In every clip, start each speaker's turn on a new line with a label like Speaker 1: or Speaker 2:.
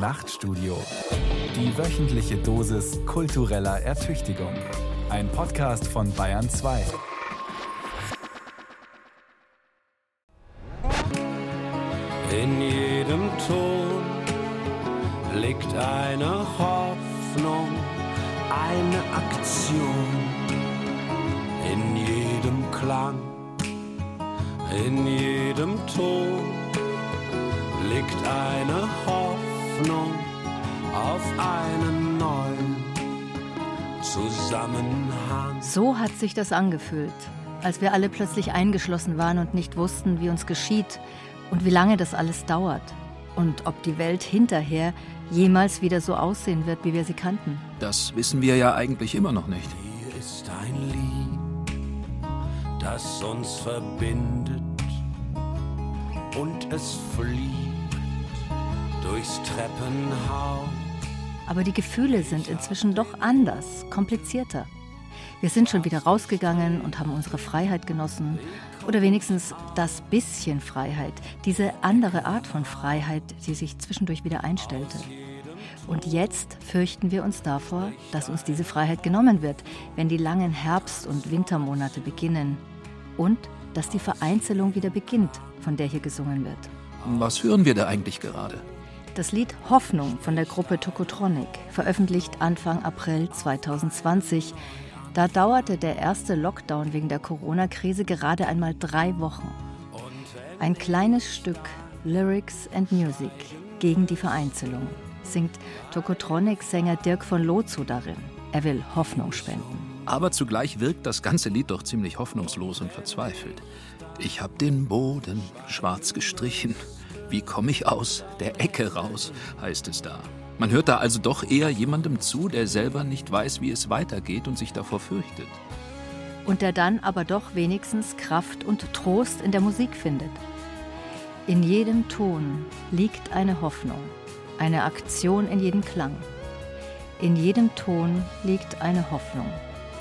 Speaker 1: Nachtstudio. Die wöchentliche Dosis kultureller Ertüchtigung. Ein Podcast von Bayern 2.
Speaker 2: In jedem Ton liegt eine Hoffnung, eine Aktion. In jedem Klang, in jedem Ton liegt eine Hoffnung auf einen neuen Zusammenhang.
Speaker 3: So hat sich das angefühlt, als wir alle plötzlich eingeschlossen waren und nicht wussten, wie uns geschieht und wie lange das alles dauert und ob die Welt hinterher jemals wieder so aussehen wird, wie wir sie kannten.
Speaker 4: Das wissen wir ja eigentlich immer noch nicht.
Speaker 2: Hier ist ein Lied, das uns verbindet und es fliegt durchs Treppenhaus.
Speaker 3: Aber die Gefühle sind inzwischen doch anders, komplizierter. Wir sind schon wieder rausgegangen und haben unsere Freiheit genossen. Oder wenigstens das bisschen Freiheit, diese andere Art von Freiheit, die sich zwischendurch wieder einstellte. Und jetzt fürchten wir uns davor, dass uns diese Freiheit genommen wird, wenn die langen Herbst- und Wintermonate beginnen. Und dass die Vereinzelung wieder beginnt, von der hier gesungen wird.
Speaker 4: Was hören wir da eigentlich gerade?
Speaker 3: Das Lied Hoffnung von der Gruppe Tokotronic, veröffentlicht Anfang April 2020. Da dauerte der erste Lockdown wegen der Corona-Krise gerade einmal drei Wochen. Ein kleines Stück Lyrics and Music gegen die Vereinzelung singt Tokotronic-Sänger Dirk von Lozo darin. Er will Hoffnung spenden.
Speaker 4: Aber zugleich wirkt das ganze Lied doch ziemlich hoffnungslos und verzweifelt. Ich hab den Boden schwarz gestrichen. Wie komme ich aus der Ecke raus, heißt es da. Man hört da also doch eher jemandem zu, der selber nicht weiß, wie es weitergeht und sich davor fürchtet.
Speaker 3: Und der dann aber doch wenigstens Kraft und Trost in der Musik findet. In jedem Ton liegt eine Hoffnung, eine Aktion in jedem Klang. In jedem Ton liegt eine Hoffnung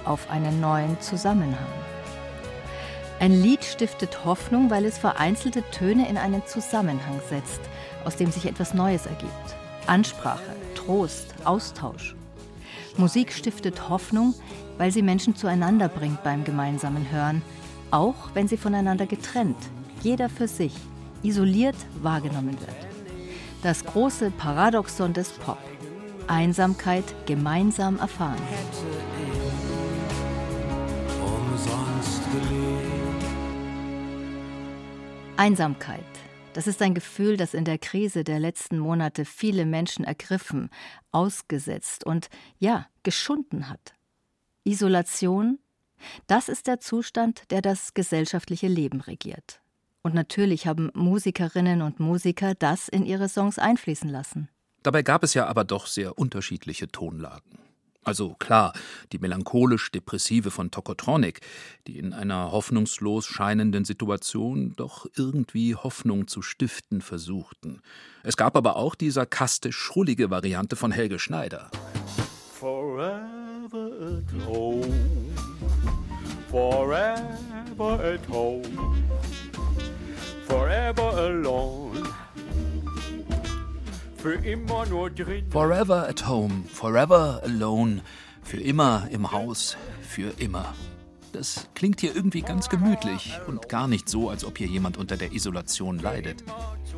Speaker 3: auf einen neuen Zusammenhang. Ein Lied stiftet Hoffnung, weil es vereinzelte Töne in einen Zusammenhang setzt, aus dem sich etwas Neues ergibt. Ansprache, Trost, Austausch. Musik stiftet Hoffnung, weil sie Menschen zueinander bringt beim gemeinsamen Hören, auch wenn sie voneinander getrennt, jeder für sich, isoliert wahrgenommen wird. Das große Paradoxon des Pop. Einsamkeit gemeinsam erfahren.
Speaker 2: umsonst gelebt.
Speaker 3: Einsamkeit. Das ist ein Gefühl, das in der Krise der letzten Monate viele Menschen ergriffen, ausgesetzt und ja, geschunden hat. Isolation, das ist der Zustand, der das gesellschaftliche Leben regiert. Und natürlich haben Musikerinnen und Musiker das in ihre Songs einfließen lassen.
Speaker 4: Dabei gab es ja aber doch sehr unterschiedliche Tonlagen. Also klar, die melancholisch-depressive von Tokotronic, die in einer hoffnungslos scheinenden Situation doch irgendwie Hoffnung zu stiften versuchten. Es gab aber auch die sarkastisch-schrullige Variante von Helge Schneider.
Speaker 5: Forever at home. Forever at home. Forever alone. Für immer nur drin.
Speaker 4: Forever at home, forever alone, für immer im Haus, für immer. Das klingt hier irgendwie ganz gemütlich und gar nicht so, als ob hier jemand unter der Isolation leidet.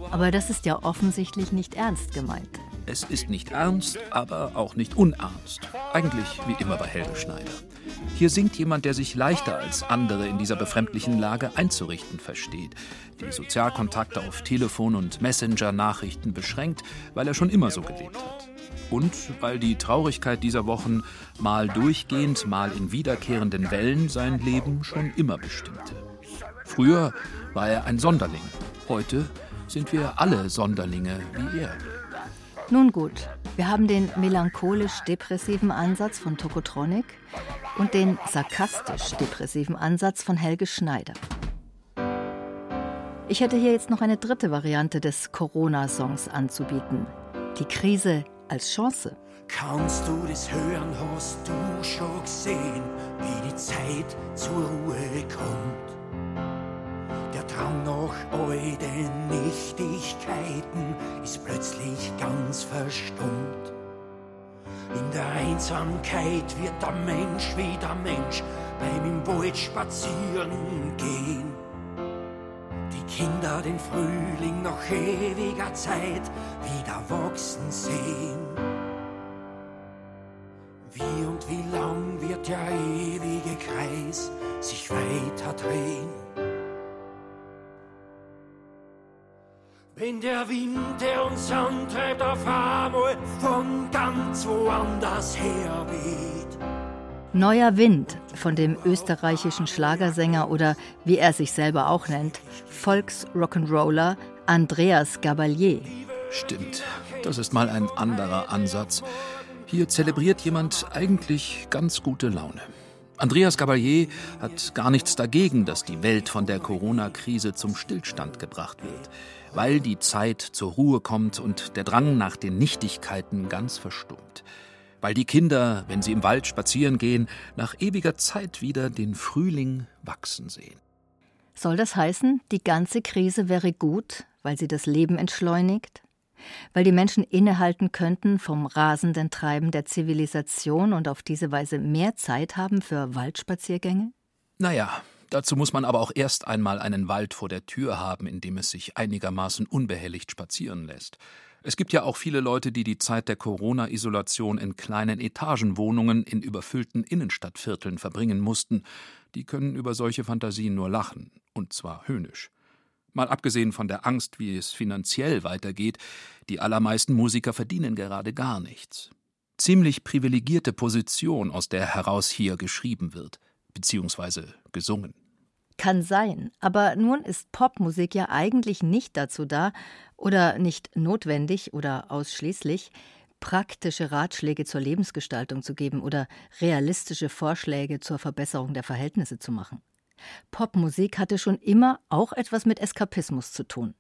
Speaker 3: Aber das ist ja offensichtlich nicht ernst gemeint.
Speaker 4: Es ist nicht ernst, aber auch nicht unernst. Eigentlich wie immer bei Helge Schneider. Hier singt jemand, der sich leichter als andere in dieser befremdlichen Lage einzurichten versteht, die Sozialkontakte auf Telefon und Messenger-Nachrichten beschränkt, weil er schon immer so gelebt hat. Und weil die Traurigkeit dieser Wochen mal durchgehend, mal in wiederkehrenden Wellen sein Leben schon immer bestimmte. Früher war er ein Sonderling, heute sind wir alle Sonderlinge wie er.
Speaker 3: Nun gut, wir haben den melancholisch-depressiven Ansatz von Tokotronic und den sarkastisch-depressiven Ansatz von Helge Schneider. Ich hätte hier jetzt noch eine dritte Variante des Corona-Songs anzubieten. Die Krise als Chance.
Speaker 2: Kannst du das hören, hast du schon gesehen, wie die Zeit zur Ruhe kommt? Nach all den Nichtigkeiten ist plötzlich ganz verstummt. In der Einsamkeit wird der Mensch wie der Mensch beim im Wald spazieren gehen. Die Kinder den Frühling nach ewiger Zeit wieder wachsen sehen. Wie und wie lang wird der ewige Kreis sich weiter drehen? Wenn der Wind, der uns antreibt, auf einmal von ganz woanders her weht.
Speaker 3: Neuer Wind von dem österreichischen Schlagersänger oder wie er sich selber auch nennt, Volks-Rock'n'Roller Andreas Gabalier.
Speaker 4: Stimmt, das ist mal ein anderer Ansatz. Hier zelebriert jemand eigentlich ganz gute Laune. Andreas Gabalier hat gar nichts dagegen, dass die Welt von der Corona-Krise zum Stillstand gebracht wird weil die Zeit zur Ruhe kommt und der Drang nach den Nichtigkeiten ganz verstummt. Weil die Kinder, wenn sie im Wald spazieren gehen, nach ewiger Zeit wieder den Frühling wachsen sehen.
Speaker 3: Soll das heißen, die ganze Krise wäre gut, weil sie das Leben entschleunigt? Weil die Menschen innehalten könnten vom rasenden Treiben der Zivilisation und auf diese Weise mehr Zeit haben für Waldspaziergänge?
Speaker 4: Naja, Dazu muss man aber auch erst einmal einen Wald vor der Tür haben, in dem es sich einigermaßen unbehelligt spazieren lässt. Es gibt ja auch viele Leute, die die Zeit der Corona-Isolation in kleinen Etagenwohnungen in überfüllten Innenstadtvierteln verbringen mussten. Die können über solche Fantasien nur lachen, und zwar höhnisch. Mal abgesehen von der Angst, wie es finanziell weitergeht, die allermeisten Musiker verdienen gerade gar nichts. Ziemlich privilegierte Position, aus der heraus hier geschrieben wird, beziehungsweise gesungen.
Speaker 3: Kann sein, aber nun ist Popmusik ja eigentlich nicht dazu da oder nicht notwendig oder ausschließlich, praktische Ratschläge zur Lebensgestaltung zu geben oder realistische Vorschläge zur Verbesserung der Verhältnisse zu machen. Popmusik hatte schon immer auch etwas mit Eskapismus zu tun.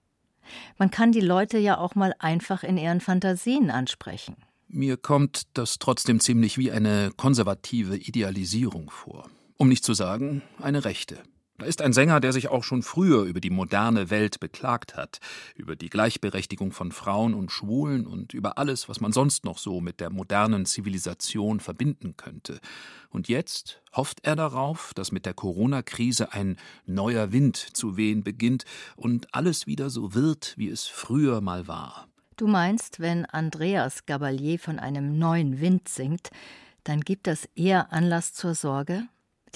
Speaker 3: Man kann die Leute ja auch mal einfach in ihren Fantasien ansprechen.
Speaker 4: Mir kommt das trotzdem ziemlich wie eine konservative Idealisierung vor. Um nicht zu sagen, eine rechte. Da ist ein Sänger, der sich auch schon früher über die moderne Welt beklagt hat, über die Gleichberechtigung von Frauen und Schwulen und über alles, was man sonst noch so mit der modernen Zivilisation verbinden könnte. Und jetzt hofft er darauf, dass mit der Corona-Krise ein neuer Wind zu wehen beginnt und alles wieder so wird, wie es früher mal war.
Speaker 3: Du meinst, wenn Andreas Gabalier von einem neuen Wind singt, dann gibt das eher Anlass zur Sorge?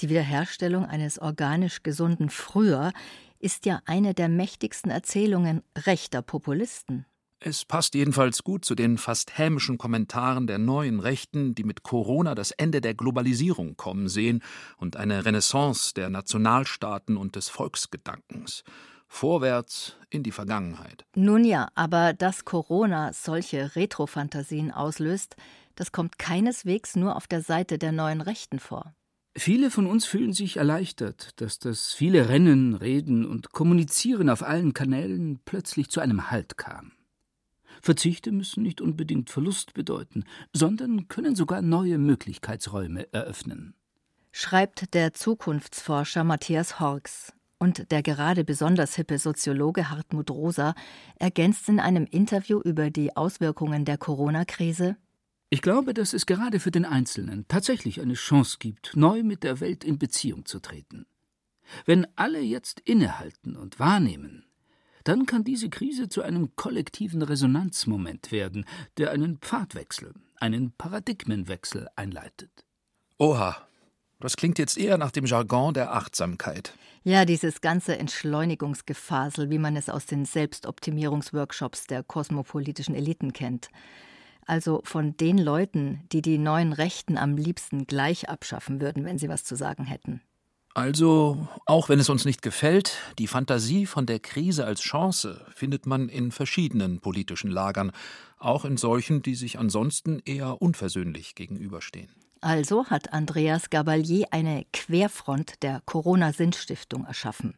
Speaker 3: Die Wiederherstellung eines organisch gesunden Früher ist ja eine der mächtigsten Erzählungen rechter Populisten.
Speaker 4: Es passt jedenfalls gut zu den fast hämischen Kommentaren der neuen Rechten, die mit Corona das Ende der Globalisierung kommen sehen und eine Renaissance der Nationalstaaten und des Volksgedankens. Vorwärts in die Vergangenheit.
Speaker 3: Nun ja, aber dass Corona solche Retrofantasien auslöst, das kommt keineswegs nur auf der Seite der neuen Rechten vor.
Speaker 6: Viele von uns fühlen sich erleichtert, dass das viele Rennen, Reden und Kommunizieren auf allen Kanälen plötzlich zu einem Halt kam. Verzichte müssen nicht unbedingt Verlust bedeuten, sondern können sogar neue Möglichkeitsräume eröffnen.
Speaker 3: Schreibt der Zukunftsforscher Matthias Horks. Und der gerade besonders hippe Soziologe Hartmut Rosa ergänzt in einem Interview über die Auswirkungen der Corona-Krise
Speaker 6: ich glaube, dass es gerade für den Einzelnen tatsächlich eine Chance gibt, neu mit der Welt in Beziehung zu treten. Wenn alle jetzt innehalten und wahrnehmen, dann kann diese Krise zu einem kollektiven Resonanzmoment werden, der einen Pfadwechsel, einen Paradigmenwechsel einleitet.
Speaker 4: Oha, das klingt jetzt eher nach dem Jargon der Achtsamkeit.
Speaker 3: Ja, dieses ganze Entschleunigungsgefasel, wie man es aus den Selbstoptimierungsworkshops der kosmopolitischen Eliten kennt also von den Leuten, die die neuen Rechten am liebsten gleich abschaffen würden, wenn sie was zu sagen hätten.
Speaker 4: Also, auch wenn es uns nicht gefällt, die Fantasie von der Krise als Chance findet man in verschiedenen politischen Lagern, auch in solchen, die sich ansonsten eher unversöhnlich gegenüberstehen.
Speaker 3: Also hat Andreas Gabalier eine Querfront der Corona-Sinnstiftung erschaffen.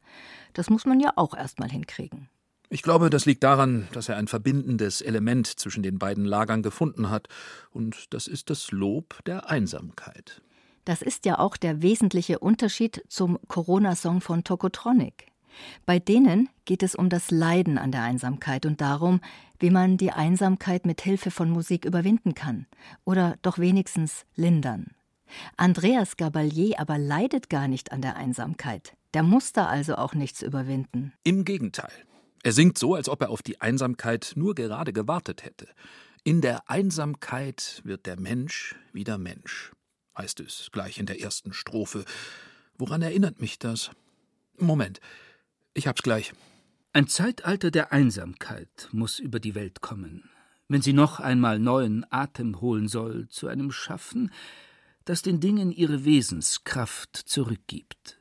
Speaker 3: Das muss man ja auch erst mal hinkriegen.
Speaker 4: Ich glaube, das liegt daran, dass er ein verbindendes Element zwischen den beiden Lagern gefunden hat, und das ist das Lob der Einsamkeit.
Speaker 3: Das ist ja auch der wesentliche Unterschied zum Corona-Song von Tokotronic. Bei denen geht es um das Leiden an der Einsamkeit und darum, wie man die Einsamkeit mit Hilfe von Musik überwinden kann oder doch wenigstens lindern. Andreas Gabalier aber leidet gar nicht an der Einsamkeit. Der muss da also auch nichts überwinden.
Speaker 4: Im Gegenteil. Er singt so, als ob er auf die Einsamkeit nur gerade gewartet hätte. In der Einsamkeit wird der Mensch wieder Mensch, heißt es gleich in der ersten Strophe. Woran erinnert mich das? Moment, ich hab's gleich.
Speaker 6: Ein Zeitalter der Einsamkeit muss über die Welt kommen, wenn sie noch einmal neuen Atem holen soll zu einem Schaffen, das den Dingen ihre Wesenskraft zurückgibt.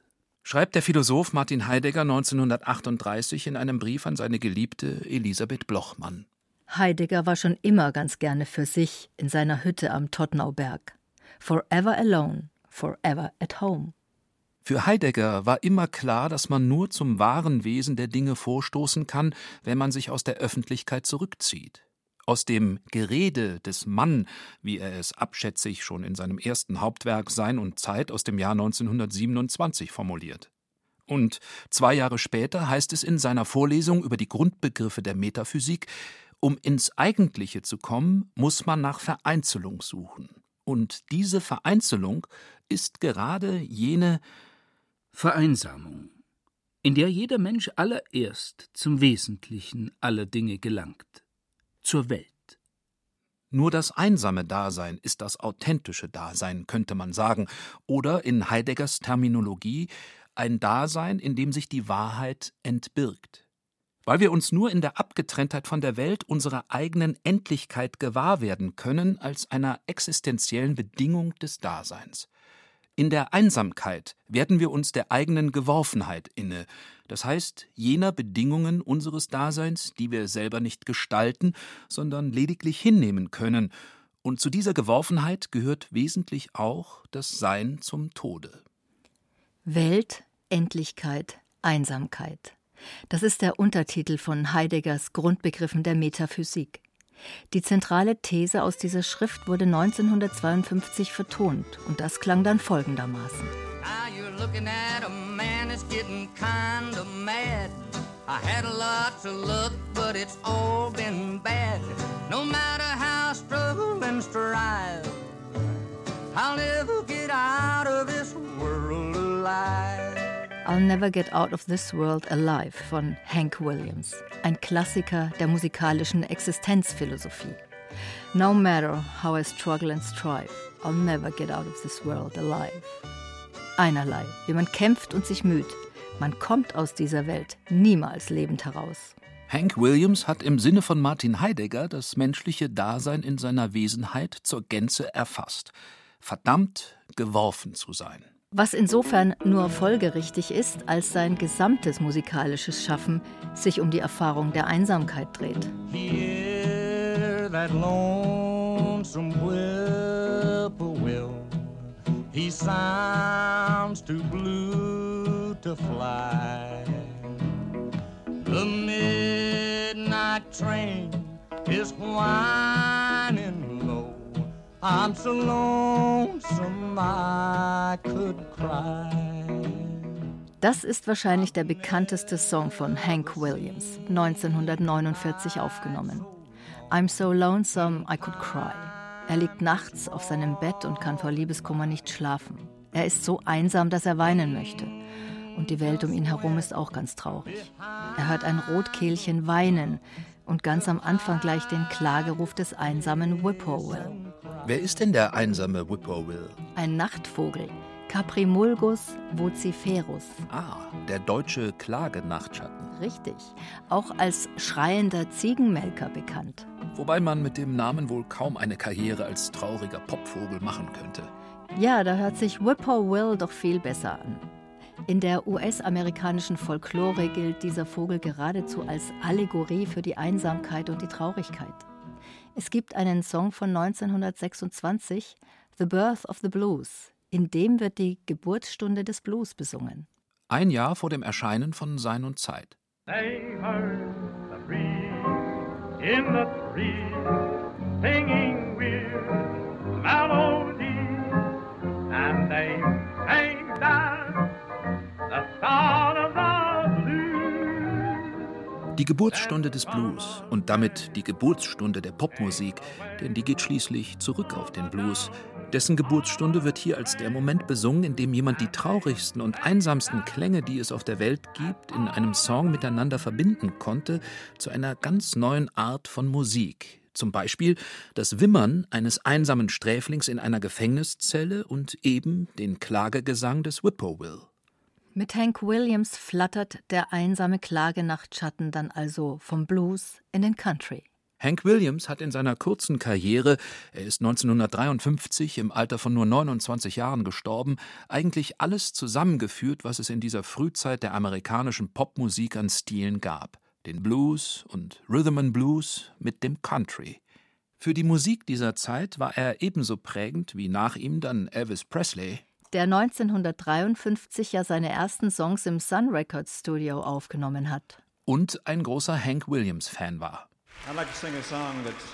Speaker 4: Schreibt der Philosoph Martin Heidegger 1938 in einem Brief an seine Geliebte Elisabeth Blochmann.
Speaker 3: Heidegger war schon immer ganz gerne für sich in seiner Hütte am Todtnauberg. Forever alone, forever at home.
Speaker 4: Für Heidegger war immer klar, dass man nur zum wahren Wesen der Dinge vorstoßen kann, wenn man sich aus der Öffentlichkeit zurückzieht. Aus dem Gerede des Mann, wie er es abschätzig schon in seinem ersten Hauptwerk Sein und Zeit aus dem Jahr 1927 formuliert. Und zwei Jahre später heißt es in seiner Vorlesung über die Grundbegriffe der Metaphysik, um ins Eigentliche zu kommen, muss man nach Vereinzelung suchen. Und diese Vereinzelung ist gerade jene
Speaker 6: Vereinsamung, in der jeder Mensch allererst zum Wesentlichen aller Dinge gelangt, zur Welt.
Speaker 4: Nur das einsame Dasein ist das authentische Dasein, könnte man sagen, oder in Heideggers Terminologie ein Dasein, in dem sich die Wahrheit entbirgt weil wir uns nur in der Abgetrenntheit von der Welt unserer eigenen Endlichkeit gewahr werden können als einer existenziellen Bedingung des Daseins. In der Einsamkeit werden wir uns der eigenen Geworfenheit inne, das heißt jener Bedingungen unseres Daseins, die wir selber nicht gestalten, sondern lediglich hinnehmen können, und zu dieser Geworfenheit gehört wesentlich auch das Sein zum Tode.
Speaker 3: Welt, Endlichkeit, Einsamkeit. Das ist der Untertitel von Heideggers Grundbegriffen der Metaphysik. Die zentrale These aus dieser Schrift wurde 1952 vertont und das klang dann folgendermaßen. I had a lot to look, but it's all been bad. No matter how I struggle and strive, I'll never get out of this world alive. I'll Never Get Out of This World Alive von Hank Williams, ein Klassiker der musikalischen Existenzphilosophie. No matter how I struggle and strive, I'll never get out of this world alive. Einerlei, wie man kämpft und sich müht, man kommt aus dieser Welt niemals lebend heraus.
Speaker 4: Hank Williams hat im Sinne von Martin Heidegger das menschliche Dasein in seiner Wesenheit zur Gänze erfasst. Verdammt, geworfen zu sein
Speaker 3: was insofern nur folgerichtig ist, als sein gesamtes musikalisches Schaffen sich um die Erfahrung der Einsamkeit dreht. Hear that lonesome whippoorwill. He sounds too blue to fly. The midnight train is whining. I'm so lonesome I could cry. Das ist wahrscheinlich der bekannteste Song von Hank Williams, 1949 aufgenommen. I'm so lonesome I could cry. Er liegt nachts auf seinem Bett und kann vor Liebeskummer nicht schlafen. Er ist so einsam, dass er weinen möchte. Und die Welt um ihn herum ist auch ganz traurig. Er hört ein Rotkehlchen weinen und ganz am Anfang gleich den Klageruf des einsamen Whippoorwill.
Speaker 4: Wer ist denn der einsame Whippoorwill?
Speaker 3: Ein Nachtvogel. Caprimulgus vociferus.
Speaker 4: Ah, der deutsche Klagenachtschatten.
Speaker 3: Richtig. Auch als schreiender Ziegenmelker bekannt.
Speaker 4: Wobei man mit dem Namen wohl kaum eine Karriere als trauriger Popvogel machen könnte.
Speaker 3: Ja, da hört sich Whippoorwill doch viel besser an. In der US-amerikanischen Folklore gilt dieser Vogel geradezu als Allegorie für die Einsamkeit und die Traurigkeit. Es gibt einen Song von 1926, The Birth of the Blues, in dem wird die Geburtsstunde des Blues besungen.
Speaker 4: Ein Jahr vor dem Erscheinen von Sein und Zeit. They heard the breeze in the trees singing Die Geburtsstunde des Blues und damit die Geburtsstunde der Popmusik, denn die geht schließlich zurück auf den Blues. Dessen Geburtsstunde wird hier als der Moment besungen, in dem jemand die traurigsten und einsamsten Klänge, die es auf der Welt gibt, in einem Song miteinander verbinden konnte, zu einer ganz neuen Art von Musik. Zum Beispiel das Wimmern eines einsamen Sträflings in einer Gefängniszelle und eben den Klagegesang des Whippoorwill.
Speaker 3: Mit Hank Williams flattert der einsame Klagenachtschatten dann also vom Blues in den Country.
Speaker 4: Hank Williams hat in seiner kurzen Karriere, er ist 1953 im Alter von nur 29 Jahren gestorben, eigentlich alles zusammengeführt, was es in dieser Frühzeit der amerikanischen Popmusik an Stilen gab. Den Blues und Rhythm and Blues mit dem Country. Für die Musik dieser Zeit war er ebenso prägend wie nach ihm dann Elvis Presley,
Speaker 3: der 1953 ja seine ersten Songs im Sun Records Studio aufgenommen hat.
Speaker 4: Und ein großer Hank Williams-Fan war.
Speaker 7: I'd like to sing a song that's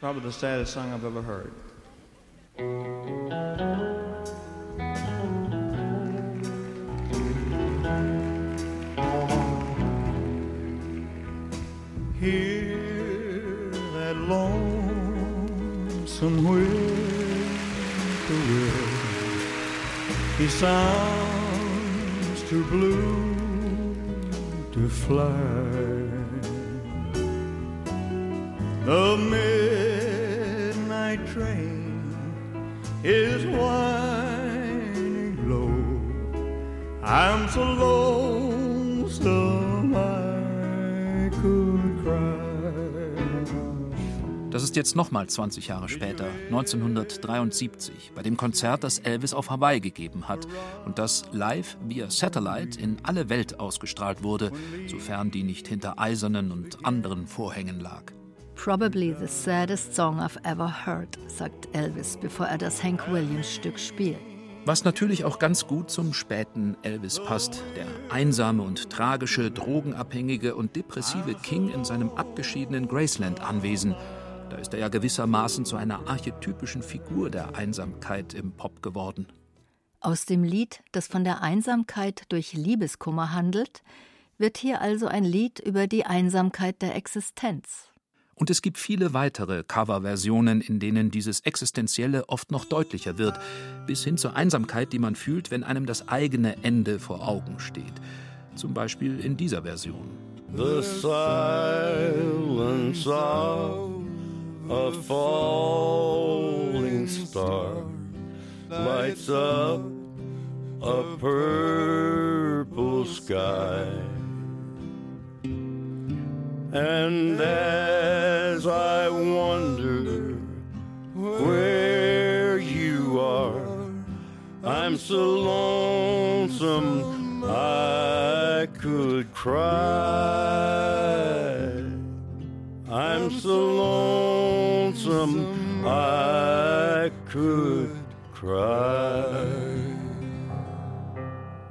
Speaker 7: probably the saddest song I've ever heard. Hear that lonesome whippoorwill. He sounds too blue to fly. The midnight train is winding low. I'm so lonesome
Speaker 4: Das ist jetzt nochmal 20 Jahre später, 1973, bei dem Konzert, das Elvis auf Hawaii gegeben hat und das live via Satellite in alle Welt ausgestrahlt wurde, sofern die nicht hinter eisernen und anderen Vorhängen lag.
Speaker 3: Probably the saddest song I've ever heard, sagt Elvis, bevor er das Hank Williams Stück spielt.
Speaker 4: Was natürlich auch ganz gut zum späten Elvis passt. Der einsame und tragische, drogenabhängige und depressive King in seinem abgeschiedenen Graceland-Anwesen. Da ist er ja gewissermaßen zu einer archetypischen Figur der Einsamkeit im Pop geworden.
Speaker 3: Aus dem Lied, das von der Einsamkeit durch Liebeskummer handelt, wird hier also ein Lied über die Einsamkeit der Existenz.
Speaker 4: Und es gibt viele weitere Coverversionen, in denen dieses Existenzielle oft noch deutlicher wird, bis hin zur Einsamkeit, die man fühlt, wenn einem das eigene Ende vor Augen steht. Zum Beispiel in dieser Version.
Speaker 8: The silence of a falling star lights up a purple sky. And as I wonder where you are, I'm so lonesome I could cry.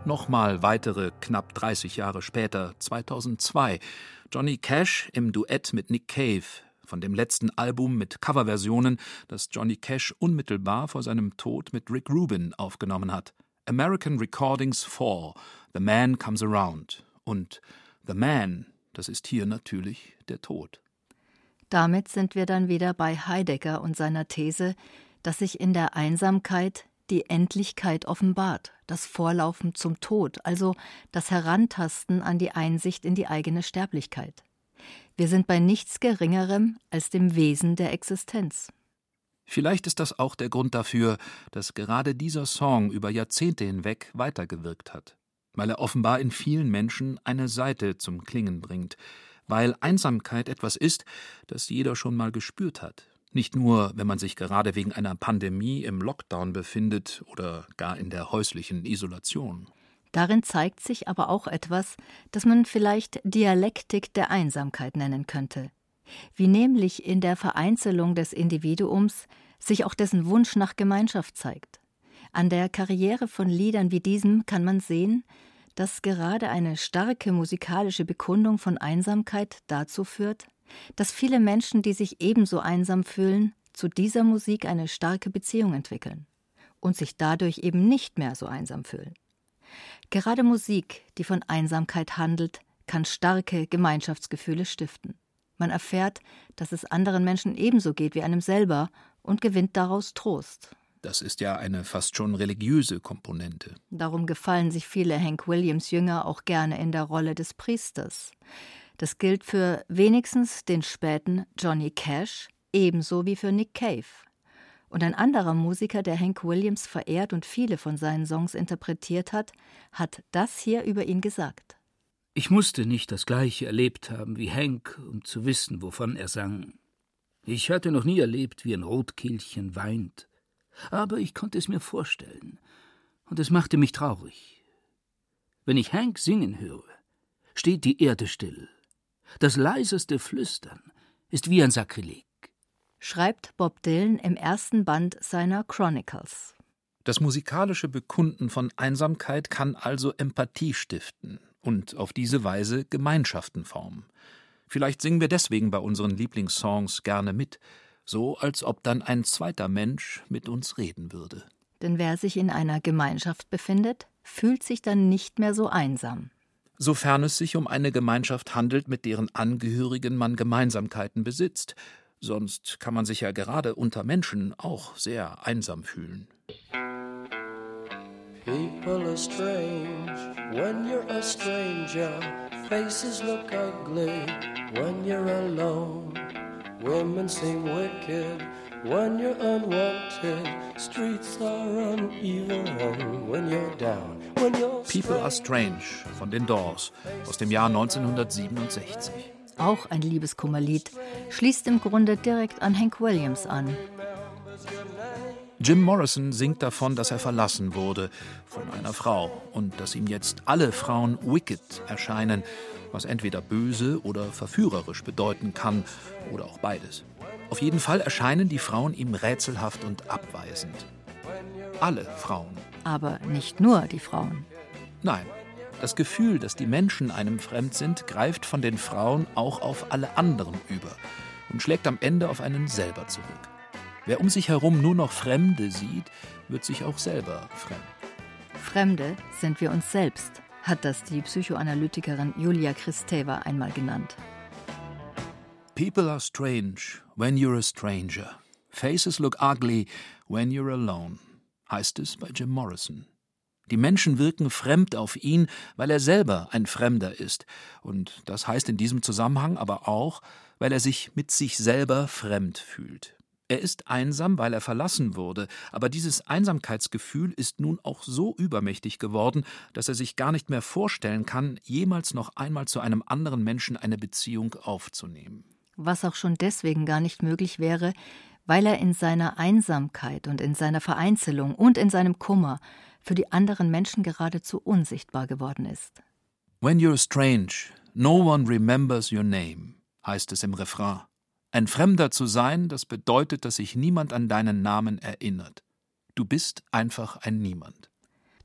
Speaker 4: Nochmal weitere knapp 30 Jahre später, 2002, Johnny Cash im Duett mit Nick Cave von dem letzten Album mit Coverversionen, das Johnny Cash unmittelbar vor seinem Tod mit Rick Rubin aufgenommen hat. American Recordings 4, The Man Comes Around. Und The Man, das ist hier natürlich der Tod.
Speaker 3: Damit sind wir dann wieder bei Heidegger und seiner These, dass sich in der Einsamkeit die Endlichkeit offenbart, das Vorlaufen zum Tod, also das Herantasten an die Einsicht in die eigene Sterblichkeit. Wir sind bei nichts Geringerem als dem Wesen der Existenz.
Speaker 4: Vielleicht ist das auch der Grund dafür, dass gerade dieser Song über Jahrzehnte hinweg weitergewirkt hat, weil er offenbar in vielen Menschen eine Seite zum Klingen bringt, weil Einsamkeit etwas ist, das jeder schon mal gespürt hat, nicht nur, wenn man sich gerade wegen einer Pandemie im Lockdown befindet oder gar in der häuslichen Isolation.
Speaker 3: Darin zeigt sich aber auch etwas, das man vielleicht Dialektik der Einsamkeit nennen könnte, wie nämlich in der Vereinzelung des Individuums sich auch dessen Wunsch nach Gemeinschaft zeigt. An der Karriere von Liedern wie diesem kann man sehen, dass gerade eine starke musikalische Bekundung von Einsamkeit dazu führt, dass viele Menschen, die sich ebenso einsam fühlen, zu dieser Musik eine starke Beziehung entwickeln und sich dadurch eben nicht mehr so einsam fühlen. Gerade Musik, die von Einsamkeit handelt, kann starke Gemeinschaftsgefühle stiften. Man erfährt, dass es anderen Menschen ebenso geht wie einem selber und gewinnt daraus Trost.
Speaker 4: Das ist ja eine fast schon religiöse Komponente.
Speaker 3: Darum gefallen sich viele Hank Williams Jünger auch gerne in der Rolle des Priesters. Das gilt für wenigstens den späten Johnny Cash, ebenso wie für Nick Cave. Und ein anderer Musiker, der Hank Williams verehrt und viele von seinen Songs interpretiert hat, hat das hier über ihn gesagt.
Speaker 6: Ich musste nicht das gleiche erlebt haben wie Hank, um zu wissen, wovon er sang. Ich hatte noch nie erlebt, wie ein Rotkehlchen weint, aber ich konnte es mir vorstellen, und es machte mich traurig. Wenn ich Hank singen höre, steht die Erde still. Das leiseste Flüstern ist wie ein Sakrileg.
Speaker 3: Schreibt Bob Dylan im ersten Band seiner Chronicles.
Speaker 4: Das musikalische Bekunden von Einsamkeit kann also Empathie stiften und auf diese Weise Gemeinschaften formen. Vielleicht singen wir deswegen bei unseren Lieblingssongs gerne mit, so als ob dann ein zweiter Mensch mit uns reden würde.
Speaker 3: Denn wer sich in einer Gemeinschaft befindet, fühlt sich dann nicht mehr so einsam.
Speaker 4: Sofern es sich um eine Gemeinschaft handelt, mit deren Angehörigen man Gemeinsamkeiten besitzt, sonst kann man sich ja gerade unter Menschen auch sehr einsam fühlen.
Speaker 9: People are strange when you're a stranger. Faces look ugly when you're alone. Women seem wicked when you're unwanted. Streets are uneven when you're down. When you're
Speaker 4: People Are Strange von den Doors aus dem Jahr 1967.
Speaker 3: Auch ein Liebeskummerlied, schließt im Grunde direkt an Hank Williams an.
Speaker 4: Jim Morrison singt davon, dass er verlassen wurde von einer Frau und dass ihm jetzt alle Frauen wicked erscheinen, was entweder böse oder verführerisch bedeuten kann oder auch beides. Auf jeden Fall erscheinen die Frauen ihm rätselhaft und abweisend. Alle Frauen.
Speaker 3: Aber nicht nur die Frauen.
Speaker 4: Nein, das Gefühl, dass die Menschen einem fremd sind, greift von den Frauen auch auf alle anderen über und schlägt am Ende auf einen selber zurück. Wer um sich herum nur noch Fremde sieht, wird sich auch selber fremd.
Speaker 3: Fremde sind wir uns selbst, hat das die Psychoanalytikerin Julia Kristeva einmal genannt.
Speaker 4: People are strange when you're a stranger. Faces look ugly when you're alone, heißt es bei Jim Morrison. Die Menschen wirken fremd auf ihn, weil er selber ein Fremder ist. Und das heißt in diesem Zusammenhang aber auch, weil er sich mit sich selber fremd fühlt. Er ist einsam, weil er verlassen wurde, aber dieses Einsamkeitsgefühl ist nun auch so übermächtig geworden, dass er sich gar nicht mehr vorstellen kann, jemals noch einmal zu einem anderen Menschen eine Beziehung aufzunehmen.
Speaker 3: Was auch schon deswegen gar nicht möglich wäre, weil er in seiner Einsamkeit und in seiner Vereinzelung und in seinem Kummer für die anderen Menschen geradezu unsichtbar geworden ist.
Speaker 4: When you're strange, no one remembers your name, heißt es im Refrain. Ein Fremder zu sein, das bedeutet, dass sich niemand an deinen Namen erinnert. Du bist einfach ein Niemand.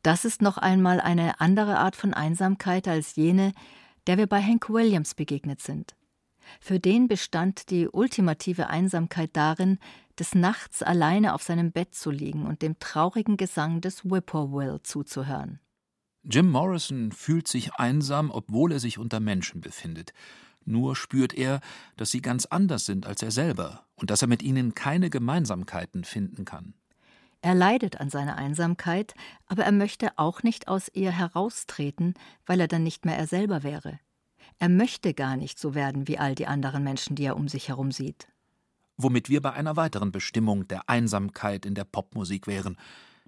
Speaker 3: Das ist noch einmal eine andere Art von Einsamkeit als jene, der wir bei Hank Williams begegnet sind. Für den bestand die ultimative Einsamkeit darin, des Nachts alleine auf seinem Bett zu liegen und dem traurigen Gesang des Whippoorwill zuzuhören.
Speaker 4: Jim Morrison fühlt sich einsam, obwohl er sich unter Menschen befindet. Nur spürt er, dass sie ganz anders sind als er selber und dass er mit ihnen keine Gemeinsamkeiten finden kann.
Speaker 3: Er leidet an seiner Einsamkeit, aber er möchte auch nicht aus ihr heraustreten, weil er dann nicht mehr er selber wäre. Er möchte gar nicht so werden wie all die anderen Menschen, die er um sich herum sieht.
Speaker 4: Womit wir bei einer weiteren Bestimmung der Einsamkeit in der Popmusik wären.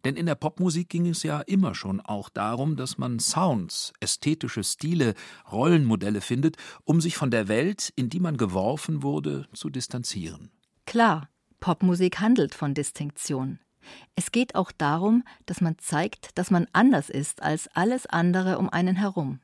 Speaker 4: Denn in der Popmusik ging es ja immer schon auch darum, dass man Sounds, ästhetische Stile, Rollenmodelle findet, um sich von der Welt, in die man geworfen wurde, zu distanzieren.
Speaker 3: Klar, Popmusik handelt von Distinktion. Es geht auch darum, dass man zeigt, dass man anders ist als alles andere um einen herum.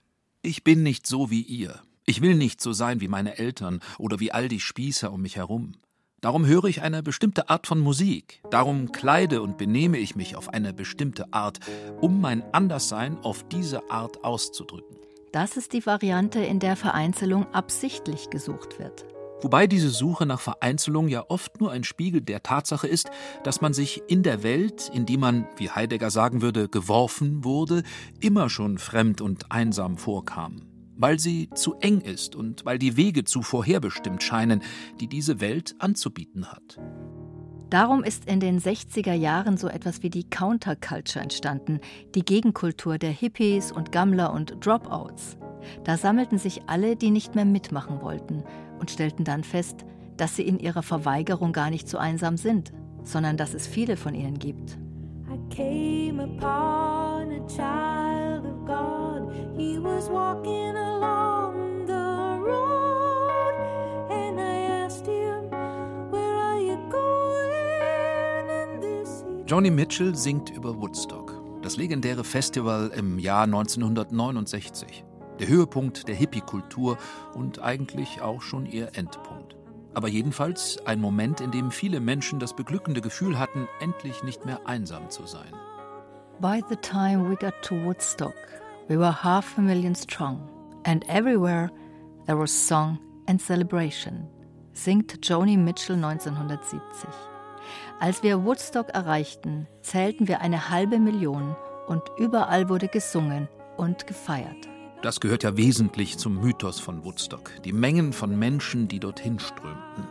Speaker 4: Ich bin nicht so wie ihr. Ich will nicht so sein wie meine Eltern oder wie all die Spießer um mich herum. Darum höre ich eine bestimmte Art von Musik. Darum kleide und benehme ich mich auf eine bestimmte Art, um mein Anderssein auf diese Art auszudrücken.
Speaker 3: Das ist die Variante, in der Vereinzelung absichtlich gesucht wird.
Speaker 4: Wobei diese Suche nach Vereinzelung ja oft nur ein Spiegel der Tatsache ist, dass man sich in der Welt, in die man, wie Heidegger sagen würde, geworfen wurde, immer schon fremd und einsam vorkam. weil sie zu eng ist und weil die Wege zu vorherbestimmt scheinen, die diese Welt anzubieten hat.
Speaker 3: Darum ist in den 60er Jahren so etwas wie die Counterculture entstanden, die Gegenkultur der Hippies und Gammler und Dropouts. Da sammelten sich alle, die nicht mehr mitmachen wollten und stellten dann fest, dass sie in ihrer Verweigerung gar nicht so einsam sind, sondern dass es viele von ihnen gibt. I came upon a child of God. He was walking along
Speaker 4: Joni Mitchell singt über Woodstock, das legendäre Festival im Jahr 1969. Der Höhepunkt der Hippie-Kultur und eigentlich auch schon ihr Endpunkt. Aber jedenfalls ein Moment, in dem viele Menschen das beglückende Gefühl hatten, endlich nicht mehr einsam zu sein.
Speaker 3: By the time we got to Woodstock, we were half a million strong, and everywhere there was song and celebration, singt Joni Mitchell 1970. Als wir Woodstock erreichten, zählten wir eine halbe Million und überall wurde gesungen und gefeiert.
Speaker 4: Das gehört ja wesentlich zum Mythos von Woodstock. Die Mengen von Menschen, die dorthin strömten.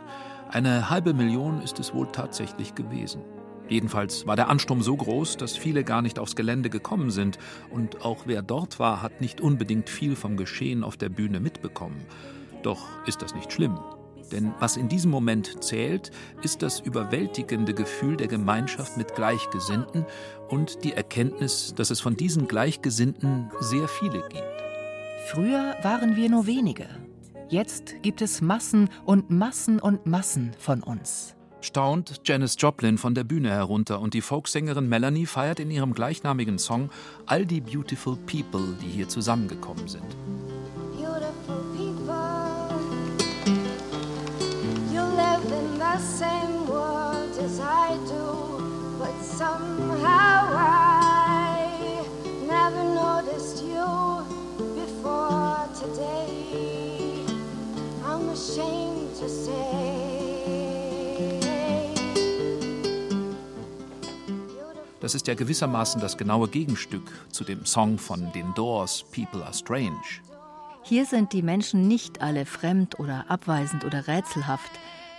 Speaker 4: Eine halbe Million ist es wohl tatsächlich gewesen. Jedenfalls war der Ansturm so groß, dass viele gar nicht aufs Gelände gekommen sind, und auch wer dort war, hat nicht unbedingt viel vom Geschehen auf der Bühne mitbekommen. Doch ist das nicht schlimm. Denn was in diesem Moment zählt, ist das überwältigende Gefühl der Gemeinschaft mit Gleichgesinnten und die Erkenntnis, dass es von diesen Gleichgesinnten sehr viele gibt.
Speaker 10: Früher waren wir nur wenige. Jetzt gibt es Massen und Massen und Massen von uns.
Speaker 4: Staunt Janis Joplin von der Bühne herunter und die Folksängerin Melanie feiert in ihrem gleichnamigen Song all die beautiful people, die hier zusammengekommen sind.
Speaker 11: The same world as I do, but somehow I never noticed you before today. I'm ashamed to say.
Speaker 4: Das ist ja gewissermaßen das genaue Gegenstück zu dem Song von den Doors People Are Strange.
Speaker 3: Hier sind die Menschen nicht alle fremd oder abweisend oder rätselhaft,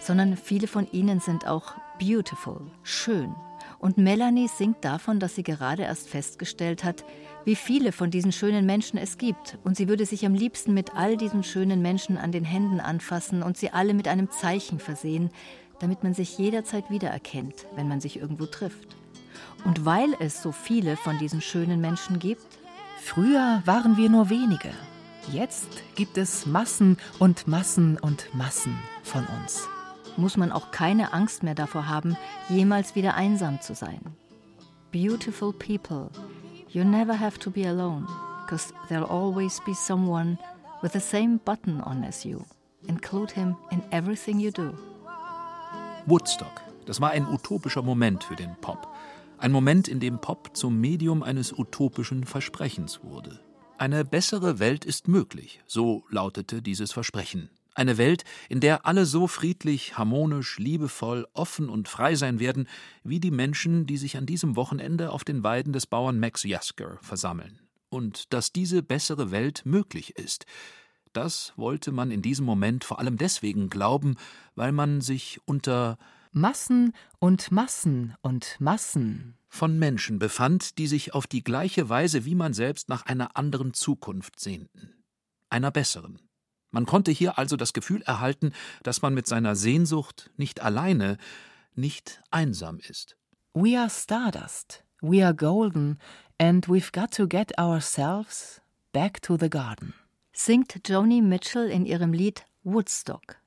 Speaker 3: sondern viele von ihnen sind auch beautiful, schön. Und Melanie singt davon, dass sie gerade erst festgestellt hat, wie viele von diesen schönen Menschen es gibt. Und sie würde sich am liebsten mit all diesen schönen Menschen an den Händen anfassen und sie alle mit einem Zeichen versehen, damit man sich jederzeit wiedererkennt, wenn man sich irgendwo trifft. Und weil es so viele von diesen schönen Menschen gibt,
Speaker 10: Früher waren wir nur wenige. Jetzt gibt es Massen und Massen und Massen von uns.
Speaker 3: Muss man auch keine Angst mehr davor haben, jemals wieder einsam zu sein. Beautiful people, you never have to be alone, because there'll always be someone with the same button on as you. Include him in everything you do.
Speaker 4: Woodstock, das war ein utopischer Moment für den Pop. Ein Moment, in dem Pop zum Medium eines utopischen Versprechens wurde. Eine bessere Welt ist möglich, so lautete dieses Versprechen. Eine Welt, in der alle so friedlich, harmonisch, liebevoll, offen und frei sein werden, wie die Menschen, die sich an diesem Wochenende auf den Weiden des Bauern Max Yasker versammeln. Und dass diese bessere Welt möglich ist. Das wollte man in diesem Moment vor allem deswegen glauben, weil man sich unter
Speaker 10: Massen und Massen und Massen
Speaker 4: von Menschen befand, die sich auf die gleiche Weise wie man selbst nach einer anderen Zukunft sehnten. Einer besseren. Man konnte hier also das Gefühl erhalten, dass man mit seiner Sehnsucht nicht alleine, nicht einsam ist.
Speaker 10: We are stardust, we are golden, and we've got to get ourselves back to the garden.
Speaker 3: Singt Joni Mitchell in ihrem Lied Woodstock.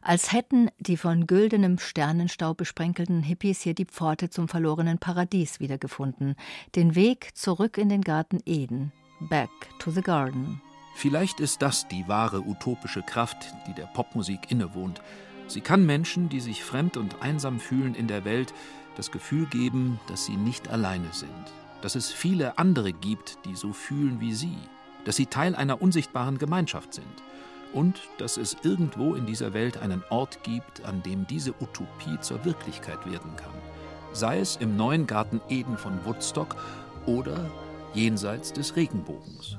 Speaker 3: Als hätten die von güldenem Sternenstaub besprenkelten Hippies hier die Pforte zum verlorenen Paradies wiedergefunden, den Weg zurück in den Garten Eden, back to the garden.
Speaker 4: Vielleicht ist das die wahre utopische Kraft, die der Popmusik innewohnt. Sie kann Menschen, die sich fremd und einsam fühlen in der Welt, das Gefühl geben, dass sie nicht alleine sind, dass es viele andere gibt, die so fühlen wie sie, dass sie Teil einer unsichtbaren Gemeinschaft sind und dass es irgendwo in dieser Welt einen Ort gibt, an dem diese Utopie zur Wirklichkeit werden kann. Sei es im neuen Garten Eden von Woodstock oder jenseits des Regenbogens.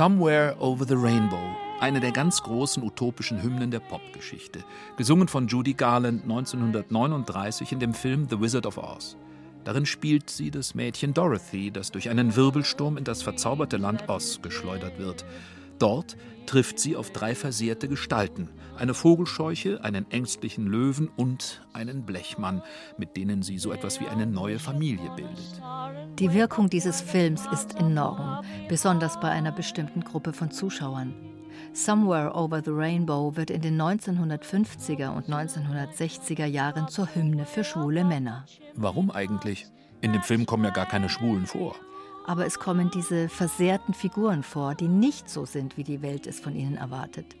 Speaker 11: Somewhere
Speaker 4: Over the Rainbow, eine der ganz großen utopischen Hymnen der Popgeschichte, gesungen von Judy Garland 1939 in dem Film The Wizard of Oz. Darin spielt sie das Mädchen Dorothy, das durch einen Wirbelsturm in das verzauberte Land Oz geschleudert wird. Dort trifft sie auf drei versehrte Gestalten: eine Vogelscheuche, einen ängstlichen Löwen und einen Blechmann, mit denen sie so etwas wie eine neue Familie bildet.
Speaker 3: Die Wirkung dieses Films ist enorm, besonders bei einer bestimmten Gruppe von Zuschauern. Somewhere Over the Rainbow wird in den 1950er und 1960er Jahren zur Hymne für schwule Männer.
Speaker 4: Warum eigentlich? In dem Film kommen ja gar keine Schwulen vor.
Speaker 3: Aber es kommen diese versehrten Figuren vor, die nicht so sind, wie die Welt es von ihnen erwartet.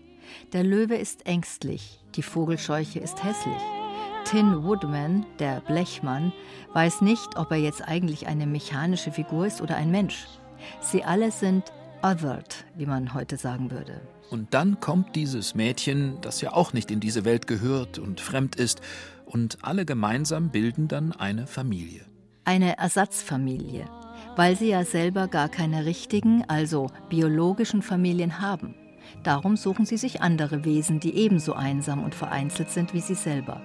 Speaker 3: Der Löwe ist ängstlich, die Vogelscheuche ist hässlich. Tin Woodman, der Blechmann, weiß nicht, ob er jetzt eigentlich eine mechanische Figur ist oder ein Mensch. Sie alle sind othered, wie man heute sagen würde.
Speaker 4: Und dann kommt dieses Mädchen, das ja auch nicht in diese Welt gehört und fremd ist, und alle gemeinsam bilden dann eine Familie.
Speaker 3: Eine Ersatzfamilie, weil sie ja selber gar keine richtigen, also biologischen Familien haben. Darum suchen sie sich andere Wesen, die ebenso einsam und vereinzelt sind wie sie selber.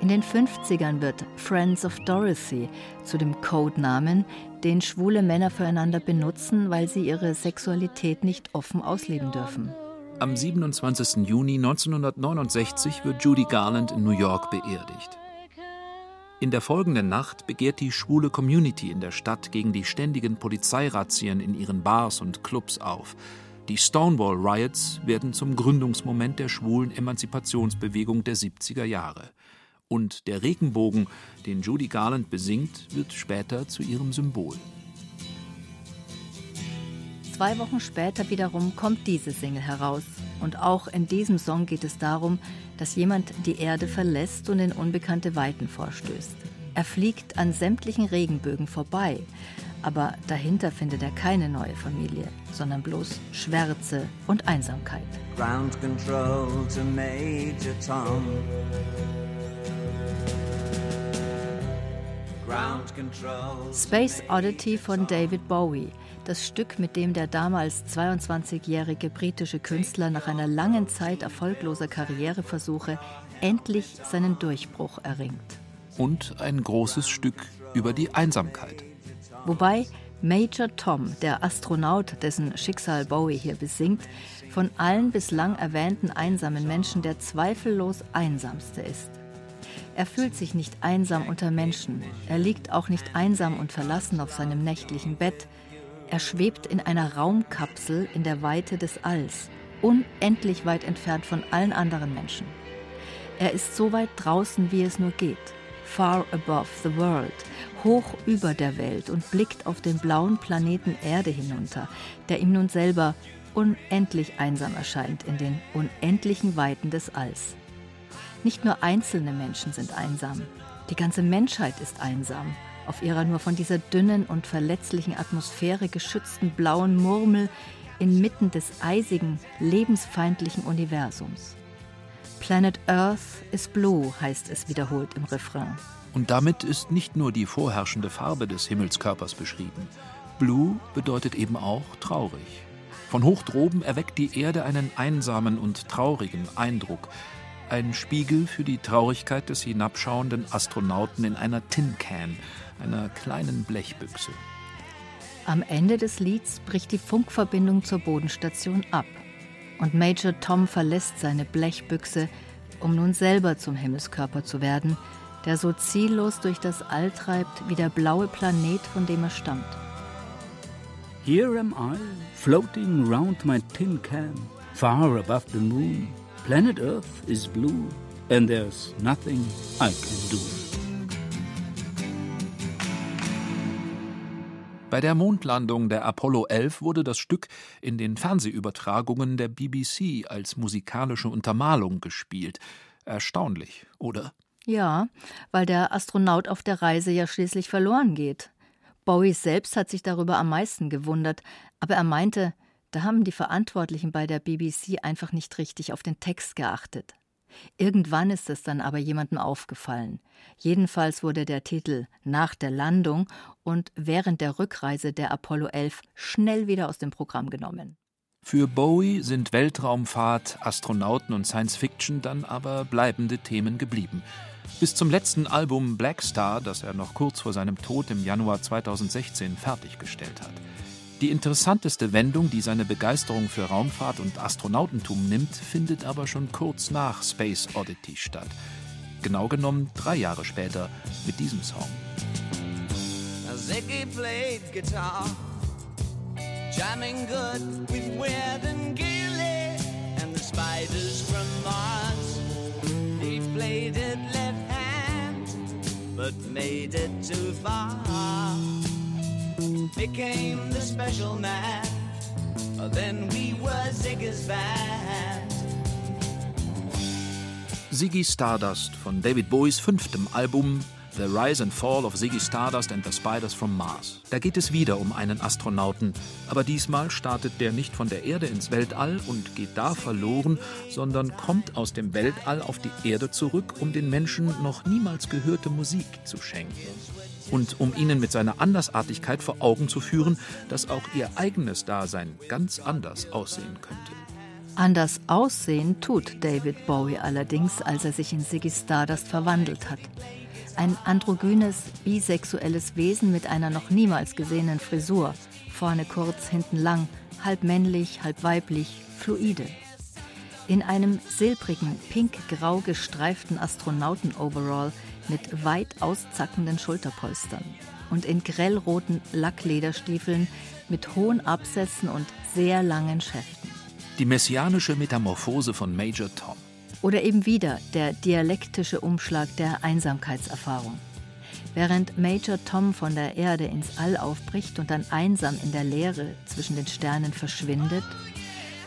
Speaker 3: In den 50ern wird Friends of Dorothy zu dem Codenamen, den schwule Männer füreinander benutzen, weil sie ihre Sexualität nicht offen ausleben dürfen.
Speaker 4: Am 27. Juni 1969 wird Judy Garland in New York beerdigt. In der folgenden Nacht begehrt die schwule Community in der Stadt gegen die ständigen Polizeirazzien in ihren Bars und Clubs auf. Die Stonewall Riots werden zum Gründungsmoment der schwulen Emanzipationsbewegung der 70er Jahre. Und der Regenbogen, den Judy Garland besingt, wird später zu ihrem Symbol.
Speaker 3: Zwei Wochen später wiederum kommt diese Single heraus. Und auch in diesem Song geht es darum, dass jemand die Erde verlässt und in unbekannte Weiten vorstößt. Er fliegt an sämtlichen Regenbögen vorbei, aber dahinter findet er keine neue Familie, sondern bloß Schwärze und Einsamkeit.
Speaker 12: Ground control to Major Tom.
Speaker 3: Space Oddity von David Bowie, das Stück, mit dem der damals 22-jährige britische Künstler nach einer langen Zeit erfolgloser Karriereversuche endlich seinen Durchbruch erringt.
Speaker 4: Und ein großes Stück über die Einsamkeit.
Speaker 3: Wobei Major Tom, der Astronaut, dessen Schicksal Bowie hier besingt, von allen bislang erwähnten einsamen Menschen der zweifellos einsamste ist. Er fühlt sich nicht einsam unter Menschen, er liegt auch nicht einsam und verlassen auf seinem nächtlichen Bett, er schwebt in einer Raumkapsel in der Weite des Alls, unendlich weit entfernt von allen anderen Menschen. Er ist so weit draußen, wie es nur geht, far above the world, hoch über der Welt und blickt auf den blauen Planeten Erde hinunter, der ihm nun selber unendlich einsam erscheint in den unendlichen Weiten des Alls. Nicht nur einzelne Menschen sind einsam, die ganze Menschheit ist einsam auf ihrer nur von dieser dünnen und verletzlichen Atmosphäre geschützten blauen Murmel inmitten des eisigen, lebensfeindlichen Universums. Planet Earth is blue, heißt es wiederholt im Refrain.
Speaker 4: Und damit ist nicht nur die vorherrschende Farbe des Himmelskörpers beschrieben. Blue bedeutet eben auch traurig. Von hoch droben erweckt die Erde einen einsamen und traurigen Eindruck. Ein Spiegel für die Traurigkeit des hinabschauenden Astronauten in einer Tin Can, einer kleinen Blechbüchse.
Speaker 3: Am Ende des Lieds bricht die Funkverbindung zur Bodenstation ab und Major Tom verlässt seine Blechbüchse, um nun selber zum Himmelskörper zu werden, der so ziellos durch das All treibt wie der blaue Planet, von dem er stammt.
Speaker 6: Here am I, floating round my tin can, far above the moon. Planet Earth is blue, and there's nothing I can do.
Speaker 4: Bei der Mondlandung der Apollo 11 wurde das Stück in den Fernsehübertragungen der BBC als musikalische Untermalung gespielt. Erstaunlich, oder?
Speaker 3: Ja, weil der Astronaut auf der Reise ja schließlich verloren geht. Bowie selbst hat sich darüber am meisten gewundert, aber er meinte, da haben die Verantwortlichen bei der BBC einfach nicht richtig auf den Text geachtet. Irgendwann ist es dann aber jemandem aufgefallen. Jedenfalls wurde der Titel Nach der Landung und während der Rückreise der Apollo 11 schnell wieder aus dem Programm genommen.
Speaker 4: Für Bowie sind Weltraumfahrt, Astronauten und Science Fiction dann aber bleibende Themen geblieben. Bis zum letzten Album Black Star, das er noch kurz vor seinem Tod im Januar 2016 fertiggestellt hat. Die interessanteste Wendung, die seine Begeisterung für Raumfahrt und Astronautentum nimmt, findet aber schon kurz nach Space Oddity statt. Genau genommen drei Jahre später mit diesem Song.
Speaker 13: Ziggy played guitar, jamming good with Weird and Gilly It left hand, but made it too far. Became the special man, then we were Ziggy's band.
Speaker 4: Ziggy Stardust von David Bowies fünftem Album The Rise and Fall of Ziggy Stardust and the Spiders from Mars. Da geht es wieder um einen Astronauten, aber diesmal startet der nicht von der Erde ins Weltall und geht da verloren, sondern kommt aus dem Weltall auf die Erde zurück, um den Menschen noch niemals gehörte Musik zu schenken. Und um ihnen mit seiner Andersartigkeit vor Augen zu führen, dass auch ihr eigenes Dasein ganz anders aussehen könnte.
Speaker 3: Anders aussehen tut David Bowie allerdings, als er sich in Ziggy Stardust verwandelt hat. Ein androgynes, bisexuelles Wesen mit einer noch niemals gesehenen Frisur, vorne kurz, hinten lang, halb männlich, halb weiblich, fluide. In einem silbrigen, pink-grau gestreiften Astronauten-Overall mit weit auszackenden Schulterpolstern und in grellroten Lacklederstiefeln mit hohen Absätzen und sehr langen Schäften.
Speaker 4: Die messianische Metamorphose von Major Tom.
Speaker 3: Oder eben wieder der dialektische Umschlag der Einsamkeitserfahrung. Während Major Tom von der Erde ins All aufbricht und dann einsam in der Leere zwischen den Sternen verschwindet,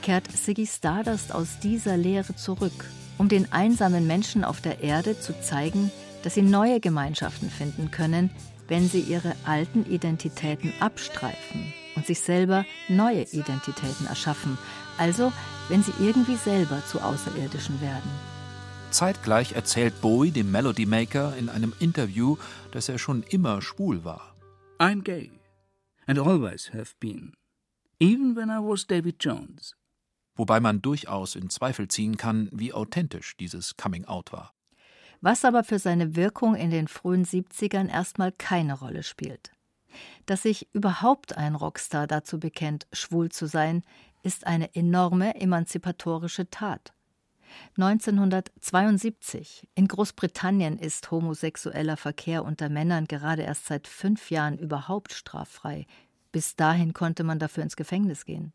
Speaker 3: kehrt Siggy Stardust aus dieser Leere zurück, um den einsamen Menschen auf der Erde zu zeigen, dass sie neue Gemeinschaften finden können, wenn sie ihre alten Identitäten abstreifen und sich selber neue Identitäten erschaffen, also wenn sie irgendwie selber zu Außerirdischen werden.
Speaker 4: Zeitgleich erzählt Bowie dem Melody Maker in einem Interview, dass er schon immer schwul war.
Speaker 6: I'm gay and always have been, even when I was David Jones.
Speaker 4: Wobei man durchaus in Zweifel ziehen kann, wie authentisch dieses Coming Out war.
Speaker 3: Was aber für seine Wirkung in den frühen 70ern erstmal keine Rolle spielt. Dass sich überhaupt ein Rockstar dazu bekennt, schwul zu sein, ist eine enorme emanzipatorische Tat. 1972 in Großbritannien ist homosexueller Verkehr unter Männern gerade erst seit fünf Jahren überhaupt straffrei. Bis dahin konnte man dafür ins Gefängnis gehen.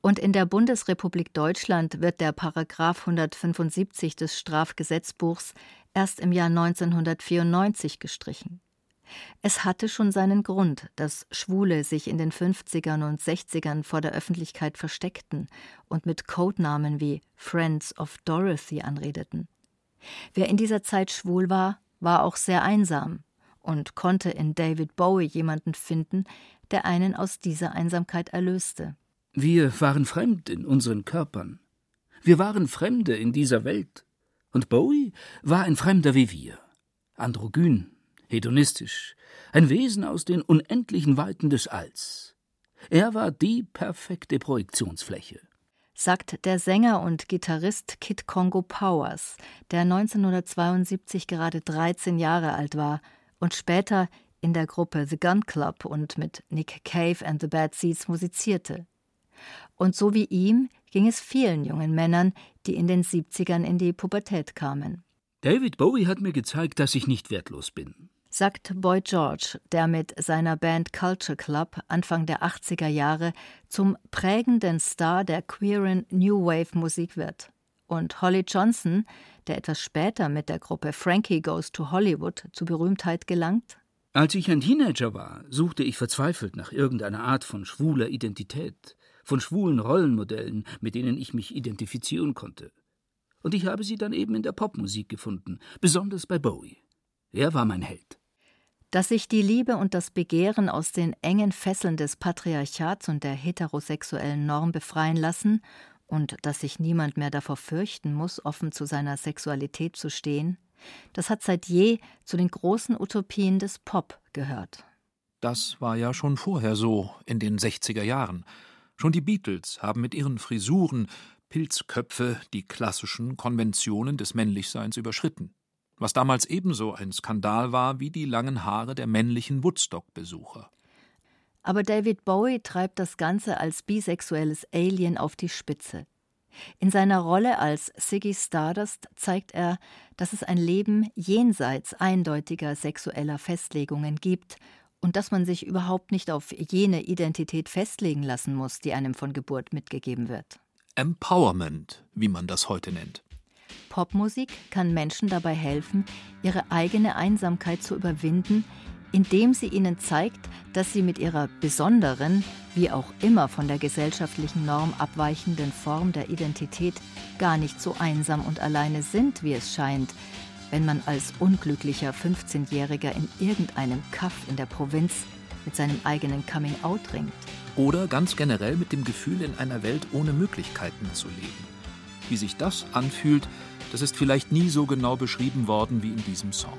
Speaker 3: Und in der Bundesrepublik Deutschland wird der Paragraph 175 des Strafgesetzbuchs erst im Jahr 1994 gestrichen. Es hatte schon seinen Grund, dass Schwule sich in den 50ern und 60ern vor der Öffentlichkeit versteckten und mit Codenamen wie Friends of Dorothy anredeten. Wer in dieser Zeit schwul war, war auch sehr einsam und konnte in David Bowie jemanden finden, der einen aus dieser Einsamkeit erlöste.
Speaker 6: Wir waren fremd in unseren Körpern. Wir waren Fremde in dieser Welt. Und Bowie war ein Fremder wie wir. Androgyn, hedonistisch, ein Wesen aus den unendlichen Weiten des Alls. Er war die perfekte Projektionsfläche.
Speaker 3: Sagt der Sänger und Gitarrist Kid Congo Powers, der 1972 gerade 13 Jahre alt war und später in der Gruppe The Gun Club und mit Nick Cave and the Bad Seeds musizierte. Und so wie ihm ging es vielen jungen Männern, die in den 70ern in die Pubertät kamen.
Speaker 6: David Bowie hat mir gezeigt, dass ich nicht wertlos bin.
Speaker 3: Sagt Boy George, der mit seiner Band Culture Club Anfang der 80er Jahre zum prägenden Star der queeren New Wave Musik wird. Und Holly Johnson, der etwas später mit der Gruppe Frankie Goes to Hollywood zu Berühmtheit gelangt.
Speaker 6: Als ich ein Teenager war, suchte ich verzweifelt nach irgendeiner Art von schwuler Identität von schwulen Rollenmodellen, mit denen ich mich identifizieren konnte. Und ich habe sie dann eben in der Popmusik gefunden, besonders bei Bowie. Er war mein Held.
Speaker 3: Dass sich die Liebe und das Begehren aus den engen Fesseln des Patriarchats und der heterosexuellen Norm befreien lassen und dass sich niemand mehr davor fürchten muss, offen zu seiner Sexualität zu stehen, das hat seit je zu den großen Utopien des Pop gehört.
Speaker 4: Das war ja schon vorher so, in den 60er Jahren. Schon die Beatles haben mit ihren Frisuren, Pilzköpfe die klassischen Konventionen des Männlichseins überschritten. Was damals ebenso ein Skandal war wie die langen Haare der männlichen Woodstock-Besucher.
Speaker 3: Aber David Bowie treibt das Ganze als bisexuelles Alien auf die Spitze. In seiner Rolle als Ziggy Stardust zeigt er, dass es ein Leben jenseits eindeutiger sexueller Festlegungen gibt und dass man sich überhaupt nicht auf jene Identität festlegen lassen muss, die einem von Geburt mitgegeben wird.
Speaker 4: Empowerment, wie man das heute nennt.
Speaker 3: Popmusik kann Menschen dabei helfen, ihre eigene Einsamkeit zu überwinden, indem sie ihnen zeigt, dass sie mit ihrer besonderen, wie auch immer von der gesellschaftlichen Norm abweichenden Form der Identität gar nicht so einsam und alleine sind, wie es scheint, wenn man als unglücklicher 15-Jähriger in irgendeinem Kaff in der Provinz mit seinem eigenen Coming-out ringt.
Speaker 4: Oder ganz generell mit dem Gefühl, in einer Welt ohne Möglichkeiten zu leben. Wie sich das anfühlt, das ist vielleicht nie so genau beschrieben worden wie in diesem Song.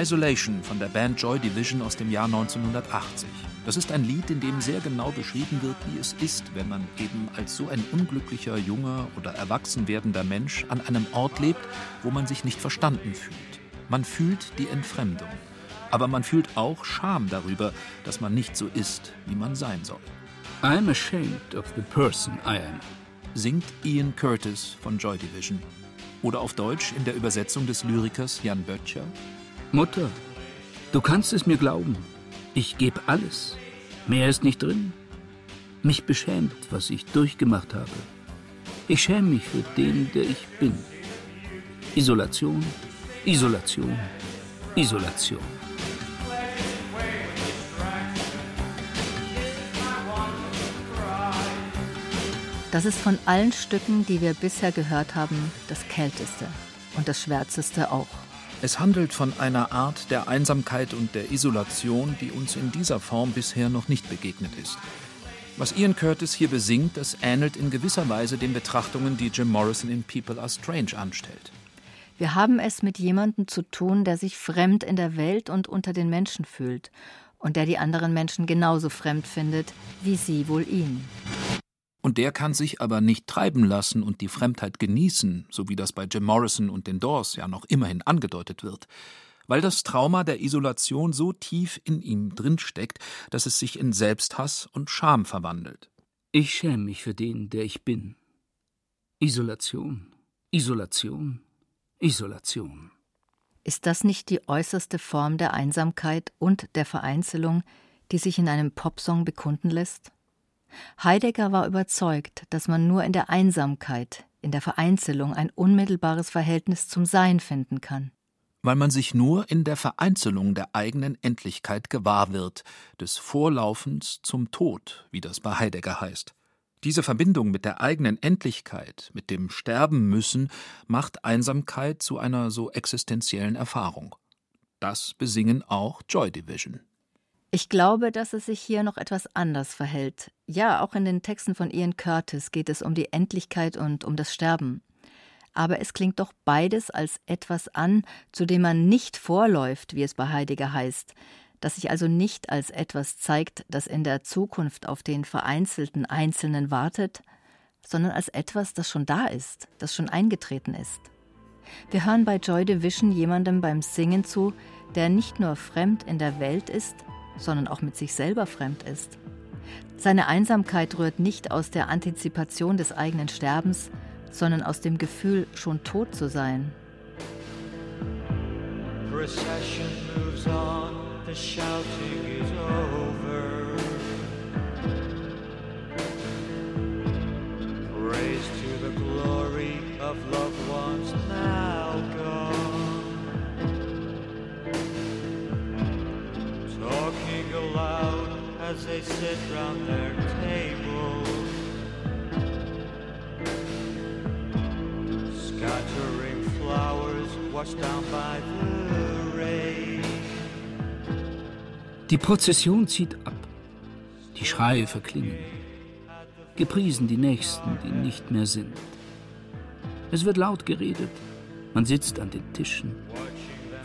Speaker 4: Isolation von der Band Joy Division aus dem Jahr 1980. Das ist ein Lied, in dem sehr genau beschrieben wird, wie es ist, wenn man eben als so ein unglücklicher, junger oder erwachsen werdender Mensch an einem Ort lebt, wo man sich nicht verstanden fühlt. Man fühlt die Entfremdung. Aber man fühlt auch Scham darüber, dass man nicht so ist, wie man sein soll.
Speaker 6: I'm ashamed of the person I am,
Speaker 4: singt Ian Curtis von Joy Division. Oder auf Deutsch in der Übersetzung des Lyrikers Jan Böttcher.
Speaker 6: Mutter, du kannst es mir glauben. Ich gebe alles. Mehr ist nicht drin. Mich beschämt, was ich durchgemacht habe. Ich schäme mich für den, der ich bin. Isolation, Isolation, Isolation.
Speaker 3: Das ist von allen Stücken, die wir bisher gehört haben, das kälteste und das schwärzeste auch.
Speaker 4: Es handelt von einer Art der Einsamkeit und der Isolation, die uns in dieser Form bisher noch nicht begegnet ist. Was Ian Curtis hier besingt, das ähnelt in gewisser Weise den Betrachtungen, die Jim Morrison in People Are Strange anstellt.
Speaker 3: Wir haben es mit jemandem zu tun, der sich fremd in der Welt und unter den Menschen fühlt und der die anderen Menschen genauso fremd findet, wie sie wohl ihn.
Speaker 4: Und der kann sich aber nicht treiben lassen und die Fremdheit genießen, so wie das bei Jim Morrison und den Doors ja noch immerhin angedeutet wird, weil das Trauma der Isolation so tief in ihm drinsteckt, dass es sich in Selbsthass und Scham verwandelt.
Speaker 6: Ich schäme mich für den, der ich bin. Isolation, Isolation, Isolation.
Speaker 3: Ist das nicht die äußerste Form der Einsamkeit und der Vereinzelung, die sich in einem Popsong bekunden lässt? Heidegger war überzeugt, dass man nur in der Einsamkeit, in der Vereinzelung ein unmittelbares Verhältnis zum Sein finden kann.
Speaker 4: Weil man sich nur in der Vereinzelung der eigenen Endlichkeit gewahr wird, des Vorlaufens zum Tod, wie das bei Heidegger heißt. Diese Verbindung mit der eigenen Endlichkeit, mit dem Sterben müssen, macht Einsamkeit zu einer so existenziellen Erfahrung. Das besingen auch Joy Division.
Speaker 3: Ich glaube, dass es sich hier noch etwas anders verhält. Ja, auch in den Texten von Ian Curtis geht es um die Endlichkeit und um das Sterben. Aber es klingt doch beides als etwas an, zu dem man nicht vorläuft, wie es bei Heidegger heißt, das sich also nicht als etwas zeigt, das in der Zukunft auf den vereinzelten Einzelnen wartet, sondern als etwas, das schon da ist, das schon eingetreten ist. Wir hören bei Joy Division jemandem beim Singen zu, der nicht nur fremd in der Welt ist, sondern auch mit sich selber fremd ist. Seine Einsamkeit rührt nicht aus der Antizipation des eigenen Sterbens, sondern aus dem Gefühl, schon tot zu sein.
Speaker 14: Procession moves on, the shouting is over. Praise the they sit round their table, scattering flowers washed down by the rain.
Speaker 6: Die Prozession zieht ab. Die Schreie verklingen. Gepriesen die Nächsten, die nicht mehr sind. Es wird laut geredet. Man sitzt an den Tischen.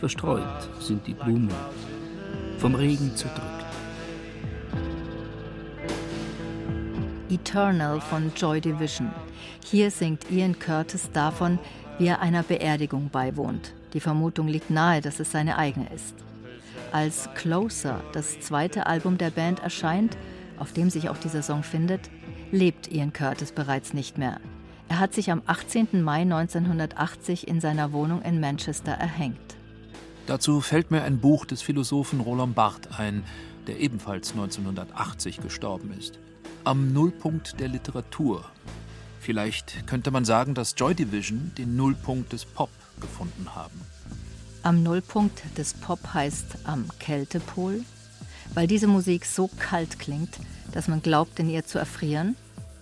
Speaker 6: Verstreut sind die Blumen, vom Regen zerdrückt.
Speaker 3: Eternal von Joy Division. Hier singt Ian Curtis davon, wie er einer Beerdigung beiwohnt. Die Vermutung liegt nahe, dass es seine eigene ist. Als Closer, das zweite Album der Band, erscheint, auf dem sich auch dieser Song findet, lebt Ian Curtis bereits nicht mehr. Er hat sich am 18. Mai 1980 in seiner Wohnung in Manchester erhängt.
Speaker 4: Dazu fällt mir ein Buch des Philosophen Roland Barthes ein, der ebenfalls 1980 gestorben ist. Am Nullpunkt der Literatur. Vielleicht könnte man sagen, dass Joy Division den Nullpunkt des Pop gefunden haben.
Speaker 3: Am Nullpunkt des Pop heißt am Kältepol, weil diese Musik so kalt klingt, dass man glaubt, in ihr zu erfrieren.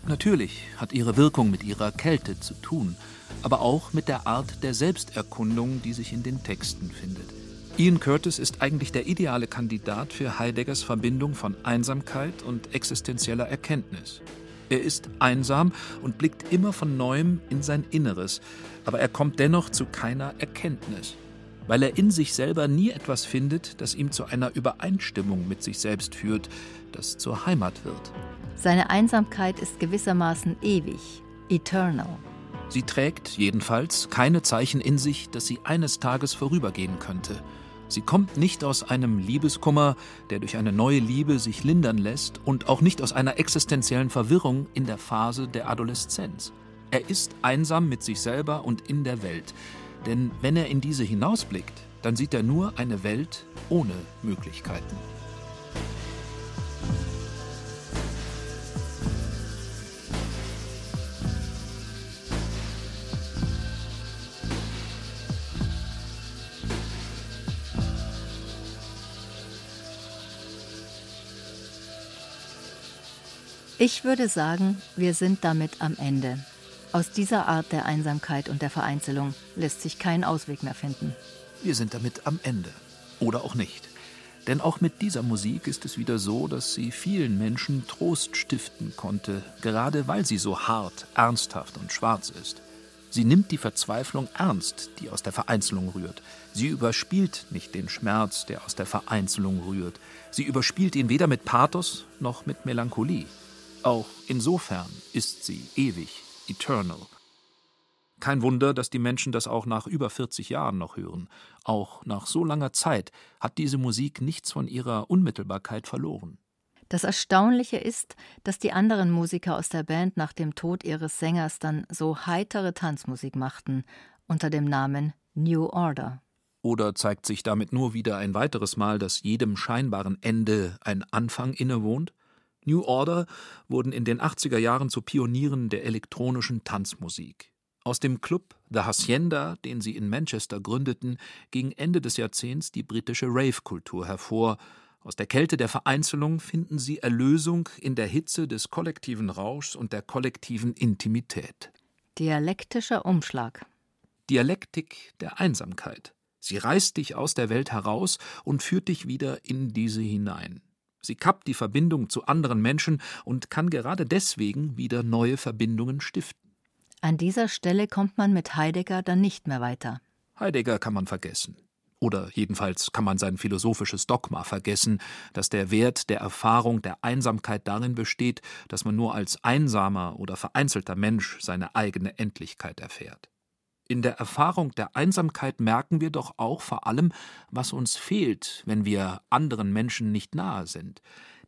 Speaker 4: Natürlich hat ihre Wirkung mit ihrer Kälte zu tun, aber auch mit der Art der Selbsterkundung, die sich in den Texten findet. Ian Curtis ist eigentlich der ideale Kandidat für Heideggers Verbindung von Einsamkeit und existenzieller Erkenntnis. Er ist einsam und blickt immer von neuem in sein Inneres, aber er kommt dennoch zu keiner Erkenntnis, weil er in sich selber nie etwas findet, das ihm zu einer Übereinstimmung mit sich selbst führt, das zur Heimat wird.
Speaker 3: Seine Einsamkeit ist gewissermaßen ewig, eternal.
Speaker 4: Sie trägt jedenfalls keine Zeichen in sich, dass sie eines Tages vorübergehen könnte. Sie kommt nicht aus einem Liebeskummer, der durch eine neue Liebe sich lindern lässt, und auch nicht aus einer existenziellen Verwirrung in der Phase der Adoleszenz. Er ist einsam mit sich selber und in der Welt. Denn wenn er in diese hinausblickt, dann sieht er nur eine Welt ohne Möglichkeiten.
Speaker 3: Ich würde sagen, wir sind damit am Ende. Aus dieser Art der Einsamkeit und der Vereinzelung lässt sich kein Ausweg mehr finden.
Speaker 4: Wir sind damit am Ende. Oder auch nicht. Denn auch mit dieser Musik ist es wieder so, dass sie vielen Menschen Trost stiften konnte, gerade weil sie so hart, ernsthaft und schwarz ist. Sie nimmt die Verzweiflung ernst, die aus der Vereinzelung rührt. Sie überspielt nicht den Schmerz, der aus der Vereinzelung rührt. Sie überspielt ihn weder mit Pathos noch mit Melancholie. Auch insofern ist sie ewig, eternal. Kein Wunder, dass die Menschen das auch nach über 40 Jahren noch hören. Auch nach so langer Zeit hat diese Musik nichts von ihrer Unmittelbarkeit verloren.
Speaker 3: Das Erstaunliche ist, dass die anderen Musiker aus der Band nach dem Tod ihres Sängers dann so heitere Tanzmusik machten, unter dem Namen New Order.
Speaker 4: Oder zeigt sich damit nur wieder ein weiteres Mal, dass jedem scheinbaren Ende ein Anfang innewohnt? New Order wurden in den 80er Jahren zu Pionieren der elektronischen Tanzmusik. Aus dem Club The Hacienda, den sie in Manchester gründeten, ging Ende des Jahrzehnts die britische Rave-Kultur hervor. Aus der Kälte der Vereinzelung finden sie Erlösung in der Hitze des kollektiven Rauschs und der kollektiven Intimität.
Speaker 3: Dialektischer Umschlag.
Speaker 4: Dialektik der Einsamkeit. Sie reißt dich aus der Welt heraus und führt dich wieder in diese hinein. Sie kappt die Verbindung zu anderen Menschen und kann gerade deswegen wieder neue Verbindungen stiften.
Speaker 3: An dieser Stelle kommt man mit Heidegger dann nicht mehr weiter.
Speaker 4: Heidegger kann man vergessen. Oder jedenfalls kann man sein philosophisches Dogma vergessen, dass der Wert der Erfahrung der Einsamkeit darin besteht, dass man nur als einsamer oder vereinzelter Mensch seine eigene Endlichkeit erfährt. In der Erfahrung der Einsamkeit merken wir doch auch vor allem, was uns fehlt, wenn wir anderen Menschen nicht nahe sind.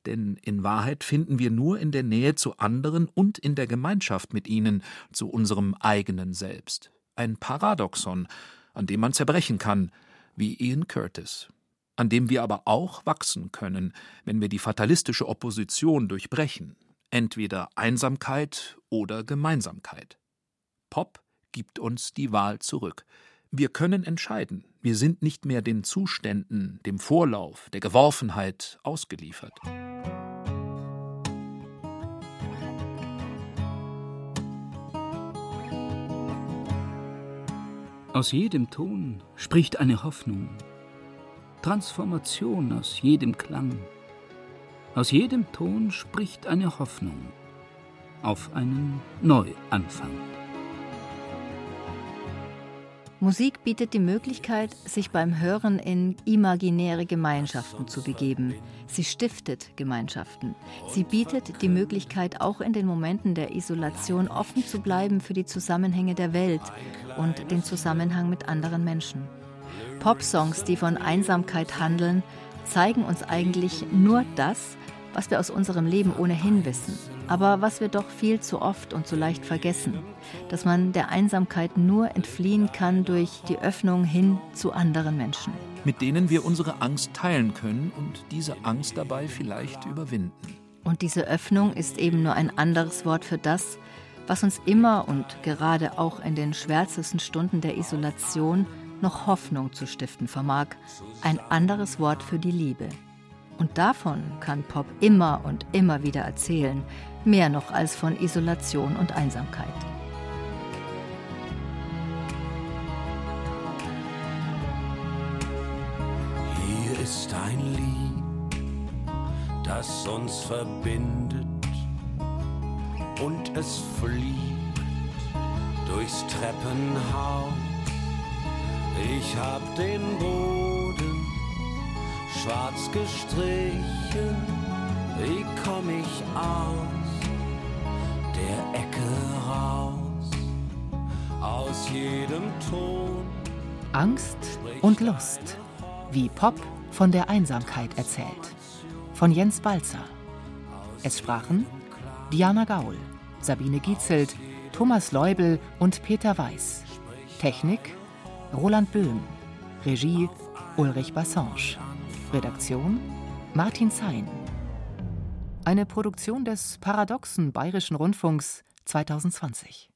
Speaker 4: Denn in Wahrheit finden wir nur in der Nähe zu anderen und in der Gemeinschaft mit ihnen zu unserem eigenen Selbst. Ein Paradoxon, an dem man zerbrechen kann, wie Ian Curtis, an dem wir aber auch wachsen können, wenn wir die fatalistische Opposition durchbrechen, entweder Einsamkeit oder Gemeinsamkeit. Pop gibt uns die Wahl zurück. Wir können entscheiden. Wir sind nicht mehr den Zuständen, dem Vorlauf, der Geworfenheit ausgeliefert.
Speaker 6: Aus jedem Ton spricht eine Hoffnung, Transformation aus jedem Klang. Aus jedem Ton spricht eine Hoffnung auf einen Neuanfang.
Speaker 3: Musik bietet die Möglichkeit, sich beim Hören in imaginäre Gemeinschaften zu begeben. Sie stiftet Gemeinschaften. Sie bietet die Möglichkeit, auch in den Momenten der Isolation offen zu bleiben für die Zusammenhänge der Welt und den Zusammenhang mit anderen Menschen. Popsongs, die von Einsamkeit handeln, zeigen uns eigentlich nur das, was wir aus unserem Leben ohnehin wissen, aber was wir doch viel zu oft und zu leicht vergessen, dass man der Einsamkeit nur entfliehen kann durch die Öffnung hin zu anderen Menschen.
Speaker 4: Mit denen wir unsere Angst teilen können und diese Angst dabei vielleicht überwinden.
Speaker 3: Und diese Öffnung ist eben nur ein anderes Wort für das, was uns immer und gerade auch in den schwärzesten Stunden der Isolation noch Hoffnung zu stiften vermag, ein anderes Wort für die Liebe. Und davon kann Pop immer und immer wieder erzählen, mehr noch als von Isolation und Einsamkeit.
Speaker 2: Hier ist ein Lied, das uns verbindet und es fliegt durchs Treppenhaus. Ich hab den Boden schwarz gestrichen. Wie komm ich aus der Ecke raus? Aus jedem Ton.
Speaker 10: Angst und Lust, wie Pop von der Einsamkeit erzählt. Von Jens Balzer. Es sprachen Diana Gaul, Sabine Gietzelt, Thomas Leubel und Peter Weiß. Technik Roland Böhm. Regie Ulrich Bassange. Redaktion Martin Zein. Eine Produktion des Paradoxen Bayerischen Rundfunks 2020.